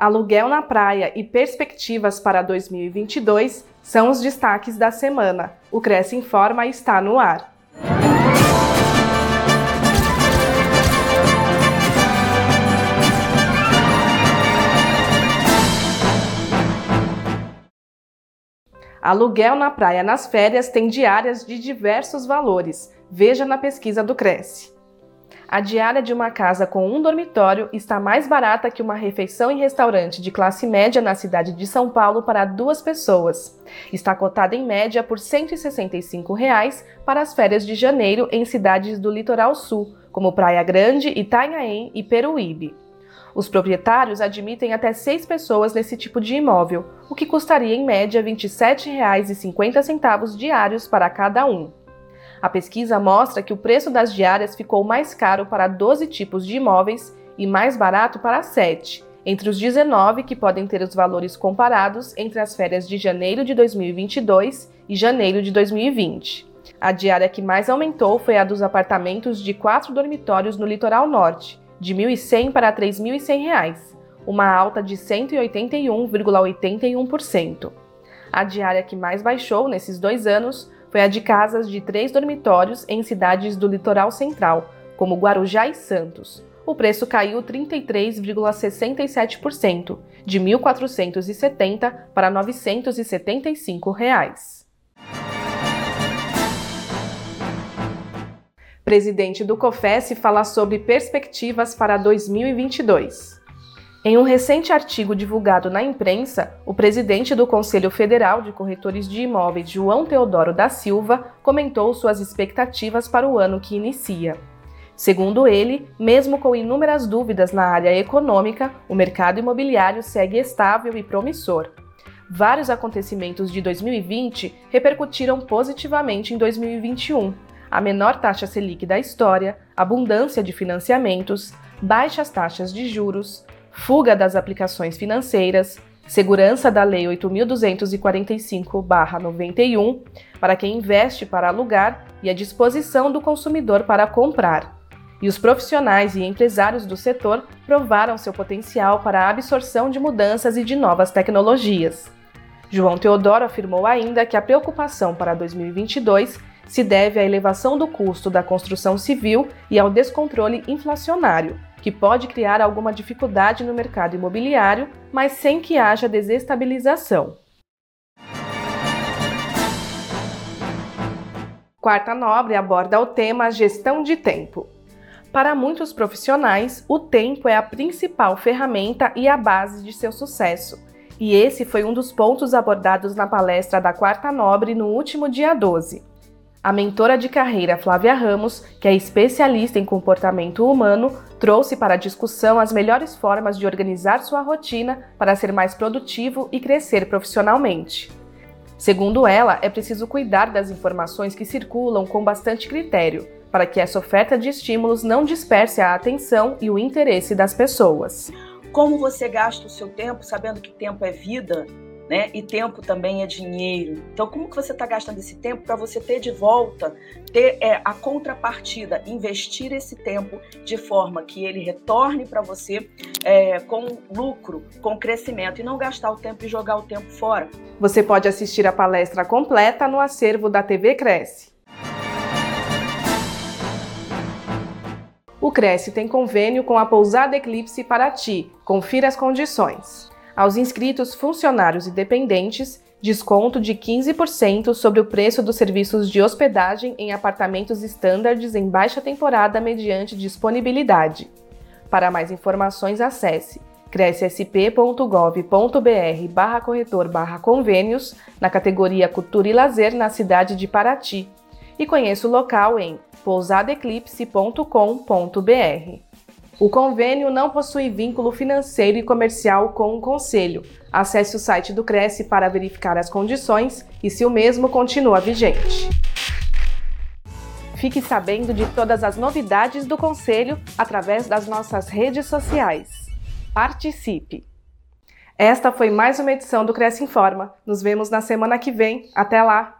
Aluguel na praia e perspectivas para 2022 são os destaques da semana. O Cresce Informa está no ar. Aluguel na praia nas férias tem diárias de diversos valores. Veja na pesquisa do Cresce a diária de uma casa com um dormitório está mais barata que uma refeição em restaurante de classe média na cidade de São Paulo para duas pessoas. Está cotada em média por 165 reais para as férias de janeiro em cidades do litoral sul, como Praia Grande, Itanhaém e Peruíbe. Os proprietários admitem até seis pessoas nesse tipo de imóvel, o que custaria em média R$ 27,50 diários para cada um. A pesquisa mostra que o preço das diárias ficou mais caro para 12 tipos de imóveis e mais barato para 7, entre os 19 que podem ter os valores comparados entre as férias de janeiro de 2022 e janeiro de 2020. A diária que mais aumentou foi a dos apartamentos de quatro dormitórios no litoral norte, de R$ 1.100 para R$ 3.100, uma alta de 181,81%. A diária que mais baixou nesses dois anos foi a de casas de três dormitórios em cidades do litoral central, como Guarujá e Santos. O preço caiu 33,67%, de R$ 1.470 para 975 reais. Presidente do COFES fala sobre perspectivas para 2022. Em um recente artigo divulgado na imprensa, o presidente do Conselho Federal de Corretores de Imóveis, João Teodoro da Silva, comentou suas expectativas para o ano que inicia. Segundo ele, mesmo com inúmeras dúvidas na área econômica, o mercado imobiliário segue estável e promissor. Vários acontecimentos de 2020 repercutiram positivamente em 2021. A menor taxa Selic da história, abundância de financiamentos, baixas taxas de juros, fuga das aplicações financeiras, segurança da Lei 8.245-91 para quem investe para alugar e a disposição do consumidor para comprar. E os profissionais e empresários do setor provaram seu potencial para a absorção de mudanças e de novas tecnologias. João Teodoro afirmou ainda que a preocupação para 2022 se deve à elevação do custo da construção civil e ao descontrole inflacionário, que pode criar alguma dificuldade no mercado imobiliário, mas sem que haja desestabilização. Quarta Nobre aborda o tema gestão de tempo. Para muitos profissionais, o tempo é a principal ferramenta e a base de seu sucesso. E esse foi um dos pontos abordados na palestra da Quarta Nobre no último dia 12. A mentora de carreira Flávia Ramos, que é especialista em comportamento humano, trouxe para a discussão as melhores formas de organizar sua rotina para ser mais produtivo e crescer profissionalmente. Segundo ela, é preciso cuidar das informações que circulam com bastante critério, para que essa oferta de estímulos não disperse a atenção e o interesse das pessoas. Como você gasta o seu tempo, sabendo que tempo é vida, né? E tempo também é dinheiro. Então, como que você está gastando esse tempo para você ter de volta, ter é, a contrapartida, investir esse tempo de forma que ele retorne para você é, com lucro, com crescimento e não gastar o tempo e jogar o tempo fora. Você pode assistir a palestra completa no acervo da TV Cresce. O Cresce tem convênio com a Pousada Eclipse Paraty. Confira as condições. Aos inscritos funcionários e dependentes, desconto de 15% sobre o preço dos serviços de hospedagem em apartamentos estándares em baixa temporada mediante disponibilidade. Para mais informações, acesse crescsp.gov.br barra corretor barra convênios na categoria Cultura e Lazer na cidade de Paraty e conheça o local em pousadeclipse.com.br. O convênio não possui vínculo financeiro e comercial com o Conselho. Acesse o site do Cresce para verificar as condições e se o mesmo continua vigente. Fique sabendo de todas as novidades do Conselho através das nossas redes sociais. Participe! Esta foi mais uma edição do Cresce Informa. Nos vemos na semana que vem. Até lá!